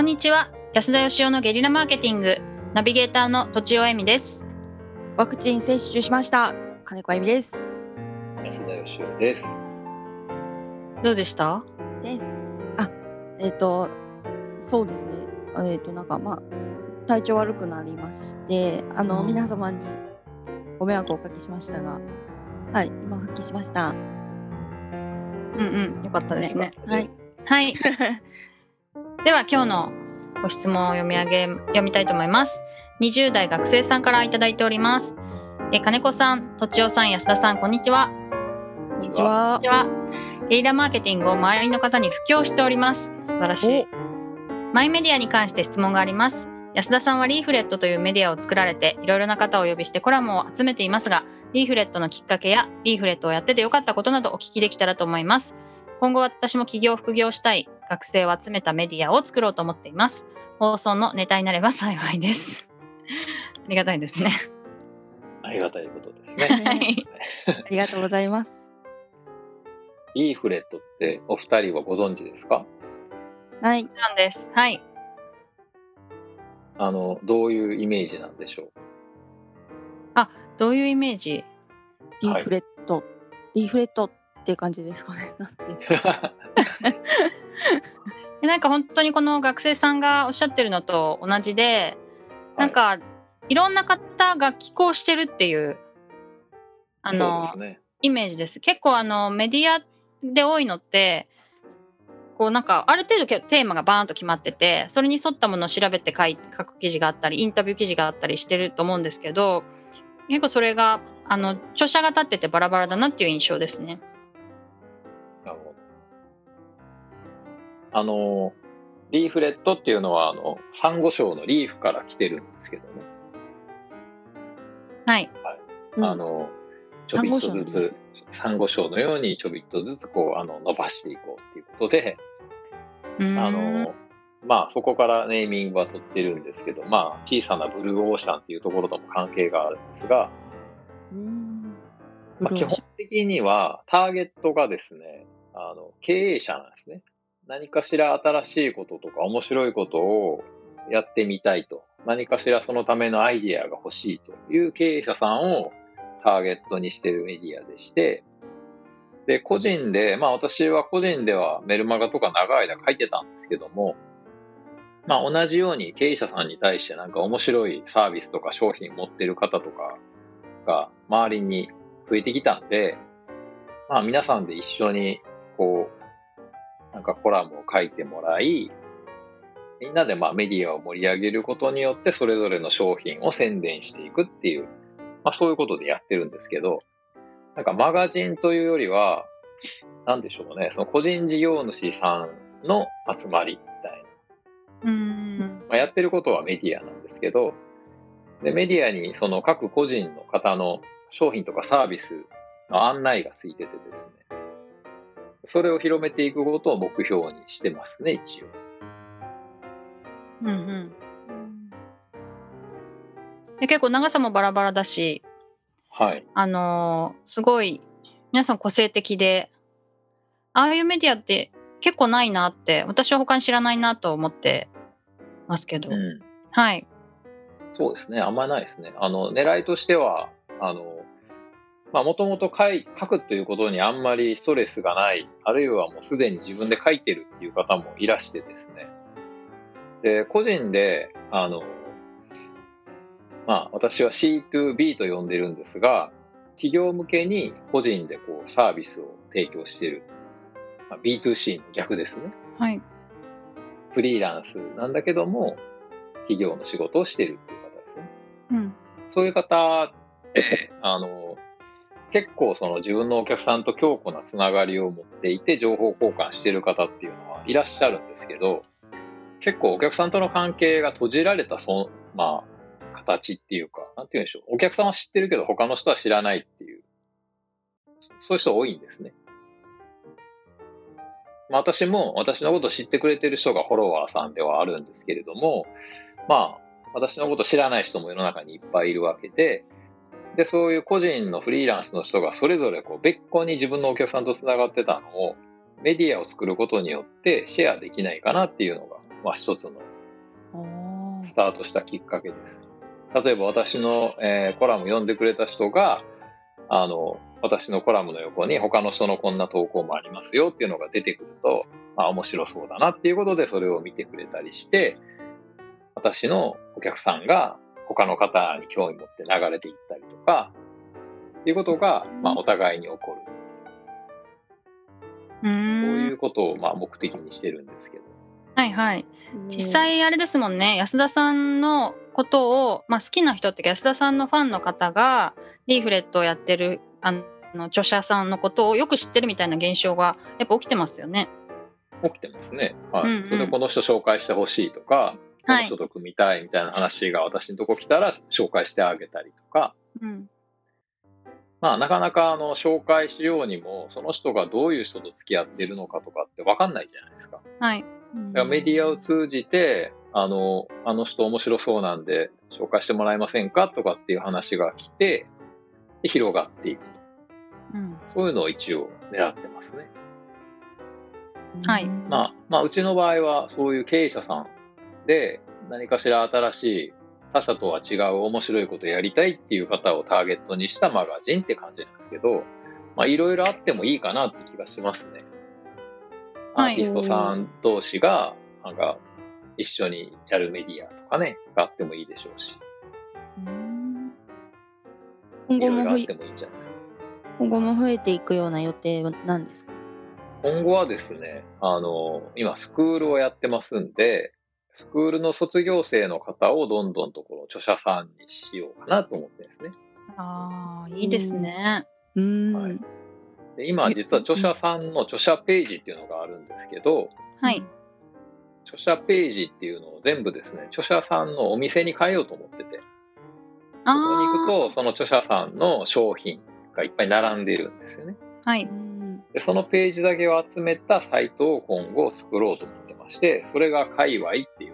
こんにちは。安田義雄のゲリラマーケティング。ナビゲーターの土地尾恵美です。ワクチン接種しました。金子あゆみです。安田義雄です。どうでした？です。あえっ、とそうですね。あえっ、となんかまあ体調悪くなりましてあの、うん。皆様にご迷惑をおかけしましたがはい今復帰しました。うんうん。よかったですね。はい。はい では今日のご質問を読み上げ読みたいと思います20代学生さんからいただいておりますえ金子さん、とちおさん、安田さん、こんにちは。こんにちはこんにちは。ゲリラマーケティングを周りの方に布教しております。素晴らしい。マイメディアに関して質問があります。安田さんはリーフレットというメディアを作られて、いろいろな方をお呼びしてコラムを集めていますが、リーフレットのきっかけや、リーフレットをやっててよかったことなどお聞きできたらと思います。今後私も起業副業したい学生を集めたメディアを作ろうと思っています。放送のネタになれば幸いです。ありがたいですね。ありがたいことですはね。い。ありがとうございますリーフレットってお二人はご存知ですか？はいなんです。はい。あの、どういうイメージなんでしょう？どういうイメージ？リーフレット、リーフレットっていう感じですかねなんてで なんか本当にこの学生さんがおっしゃってるのと同じで、なんかいろんな方が寄稿してるっていうあの、ね。イメージです。結構あのメディアで多いのってこうなんかある程度けテーマがバーンと決まっててそれに沿ったものを調べて書い書く記事があったりインタビュー記事があったりしてると思うんですけど結構それがあの著者が立っててバラバラだなっていう印象ですね。あの、リーフレットっていうのは、あの、サンゴ礁のリーフから来てるんですけども、はい。うんあの、ちょびっとずつ、サンゴ礁のようにちょびっとずつこう、あの、伸ばしていこうっていうことで、あの、まあそこからネーミングは取ってるんですけど、まあ小さなブルーオーシャンっていうところとも関係があるんですが、まあ、基本的にはターゲットがですね、あの経営者なんですね。何かしら新しいこととか面白いことをやってみたいと。何かしらそのためのアイディアが欲しいという経営者さんをターゲットにしているメディアでして、で、個人で、まあ私は個人ではメルマガとか長い間書いてたんですけども、まあ同じように経営者さんに対してなんか面白いサービスとか商品持ってる方とかが周りに増えてきたんで、まあ皆さんで一緒にこう、なんかコラムを書いてもらい、みんなでまあメディアを盛り上げることによってそれぞれの商品を宣伝していくっていう、まあそういうことでやってるんですけど、なんかマガジンというよりは、なんでしょうね、その個人事業主さんの集まりみたいな。うーんまあ、やってることはメディアなんですけど、でメディアにその各個人の方の商品とかサービスの案内がついててですね、それを広めていくことを目標にしてますね、一応。うんうんで結構長さもバラバラだし、はい。あのーすごい皆さん個性的でああいうメディアって結構ないなって私は他に知らないなと思ってますけど、うん。はいそうですね、あんまりないですね。あの、狙いとしては、あの、まあ、もともと書くということにあんまりストレスがない、あるいはもうすでに自分で書いてるっていう方もいらしてですね。で、個人で、あの、まあ、私は C2B と呼んでるんですが、企業向けに個人でこうサービスを提供している。まあ、B2C の逆ですね。はいフリーランスなんだけども、企業の仕事をしているっていう方ですね。うんそういう方って、あの、結構その自分のお客さんと強固なつながりを持っていて情報交換してる方っていうのはいらっしゃるんですけど、結構お客さんとの関係が閉じられたその、まあ、形っていうか、なんて言うんでしょう。お客さんは知ってるけど他の人は知らないっていう、そういう人多いんですね。まあ、私も私のことを知ってくれてる人がフォロワーさんではあるんですけれども、まあ、私のこと知らない人も世の中にいっぱいいるわけで、で、そういう個人のフリーランスの人がそれぞれこう別個に自分のお客さんとつながってたのをメディアを作ることによってシェアできないかなっていうのが、まあ一つのスタートしたきっかけです。例えば私の、えーコラム読んでくれた人が、あの、私のコラムの横に他の人のこんな投稿もありますよっていうのが出てくると、あ、面白そうだなっていうことでそれを見てくれたりして、私のお客さんが他の方に興味持って流れていったりとか、っていうことが、まあ、お互いに起こる。うーこういんうことを、まあ、目的にしてるんですけど。はいはい実際あれですもんね安田さんのことを、まあ、好きな人っていうか安田さんのファンの方がリーフレットをやってるあの著者さんのことをよく知ってるみたいな現象がやっぱ起きてますよね。起きてますね。はい。うんうんそれでこの人紹介してほしいとか、こはいの人と組みたいみたいな話が私のとこ来たら紹介してあげたりとか、うんまあなかなかあの紹介しようにも、その人がどういう人と付き合ってるのかとかって分かんないじゃないですか。はいだからメディアを通じて、あの、あの人面白そうなんで紹介してもらえませんかとかっていう話が来て、で広がっていくと。うんそういうのを一応狙ってますね。はいまあ、まあ、うちの場合はそういう経営者さんで何かしら新しい他社とは違う面白いことやりたいっていう方をターゲットにしたマガジンって感じなんですけど、まあ、いろいろあってもいいかなって気がしますね。アはいーティストさん同士が、なんか、一緒にやるメディアとかね、があってもいいでしょうし、今後も増えろあってもいいんじゃないですか。今後も増えていくような予定は何ですか？今後はですね、あの、今スクールをやってますんで、スクールの卒業生の方をどんどんとこの著者さんにしようかなと思ってですね。あーいいですね。うーん、はいで今実は著者さんの著者ページっていうのがあるんですけど、はい。著者ページっていうのを全部ですね、著者さんのお店に変えようと思ってて、そこに行くあとその著者さんの商品がいっぱい並んでいるんですよね。あはい。うんで、そのページだけを集めたサイトを今後作ろうと思ってまして、それが界隈ってい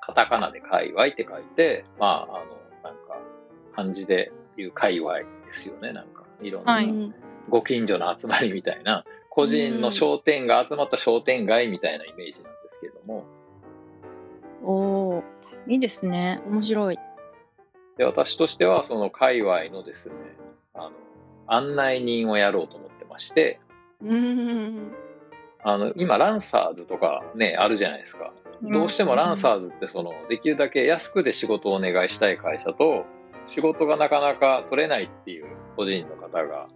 カタカナで界隈って書いて、まあ、あの、なんか、漢字で言う界隈ですよね、なんか。いろんはないご近所の集まりみたいな、個人の商店が集まった商店街みたいなイメージなんですけども、おーいいですね。面白い。で、私としてはその界隈のですね、あの、案内人をやろうと思ってまして、うんあの、今、ランサーズとかね、あるじゃないですか。どうしてもランサーズってそのできるだけ安くで仕事をお願いしたい会社と仕事がなかなか取れないっていう個人の方が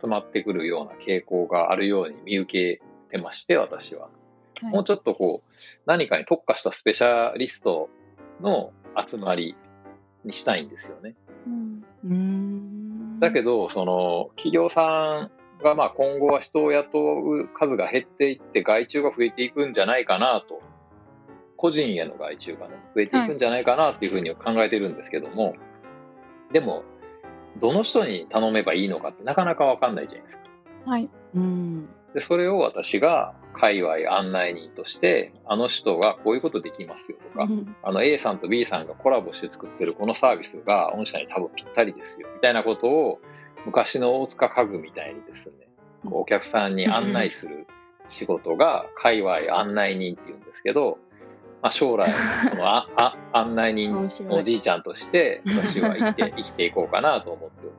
集まってくるような傾向があるように見受けてまして私は。はい。もうちょっとこう何かに特化したスペシャリストの集まりにしたいんですよね。うん。うん。だけどその企業さんがまあ今後は人を雇う数が減っていって外注が増えていくんじゃないかなと。個人への外注がね増えていくんじゃないかなっていうふうに考えてるんですけども、でもどの人に頼めばいいのかってなかなか分かんないじゃないですか。はい。うん。でそれを私が界隈案内人としてあの人がこういうことできますよとか、あの A さんと B さんがコラボして作ってるこのサービスが御社に多分ぴったりですよみたいなことを昔の大塚家具みたいにですねこうお客さんに案内する仕事が界隈案内人っていうんですけど、まあ、将来そのあ あ案内人おじいちゃんとして私は生きて 生きていこうかなと思っておりま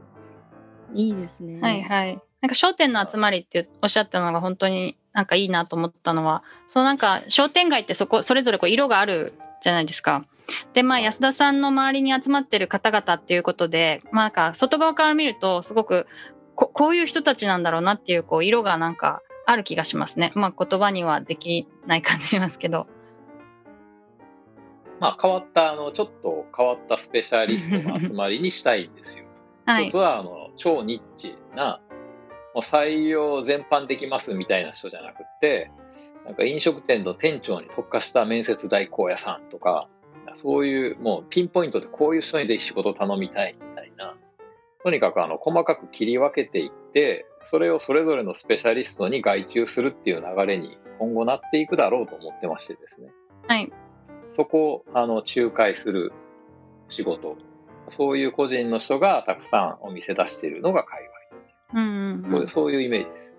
す。いいですね。はいはい。なんか商店の集まりっておっしゃったのが本当になんかいいなと思ったのは、そうなんか商店街ってそこそれぞれこう色があるじゃないですか。でまあ安田さんの周りに集まってる方々っていうことで、まあなんか外側から見るとすごくここういう人たちなんだろうなっていうこう色がなんかある気がしますね。まあ言葉にはできない感じしますけど。まあ変わったあのちょっと変わったスペシャリストの集まりにしたいんですよ。はい一つ。はあの超ニッチなもう採用全般できますみたいな人じゃなくってなんか飲食店の店長に特化した面接代行屋さんとかそういうもうピンポイントでこういう人にぜひ仕事頼みたいみたいなとにかくあの細かく切り分けていってそれをそれぞれのスペシャリストに外注するっていう流れに今後なっていくだろうと思ってましてですねはい。そこをあの仲介する仕事そういう個人の人がたくさんお店出しているのが界うんうん隈、そういうそういうイメージです。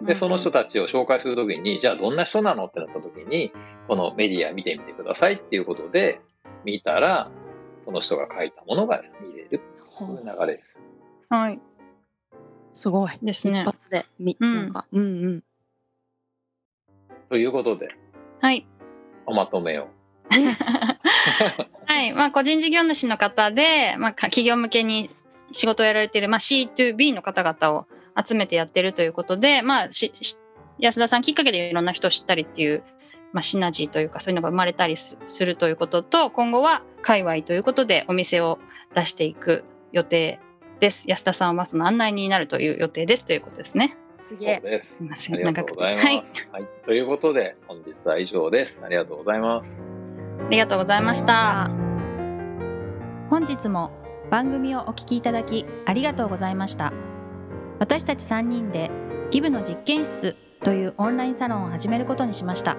うん。で、その人たちを紹介するときに、じゃあどんな人なのってなったときに、このメディア見てみてくださいっていうことで、見たら、その人が書いたものが見れる。そういう流れです。はい。すごい。ですね一。発で、み、うんなんか、うんうん。ということで、はい。おまとめを。はい。まあ、個人事業主の方で、まあ、か企業向けに仕事をやられている、まあ、C2B の方々を集めてやってるということで、まあ、しし安田さんきっかけでいろんな人を知ったりっていう、まあ、シナジーというかそういうのが生まれたりすするということと今後は界隈ということでお店を出していく予定です安田さんはその案内になるという予定ですということですねすげえ。ですす。みませありがん長くてとうございます。はいはい。ということで、本日は以上です。ありがとうございます。ありがとうございました本日も番組をお聞きいただきありがとうございました私たち3人でギブの実験室というオンラインサロンを始めることにしました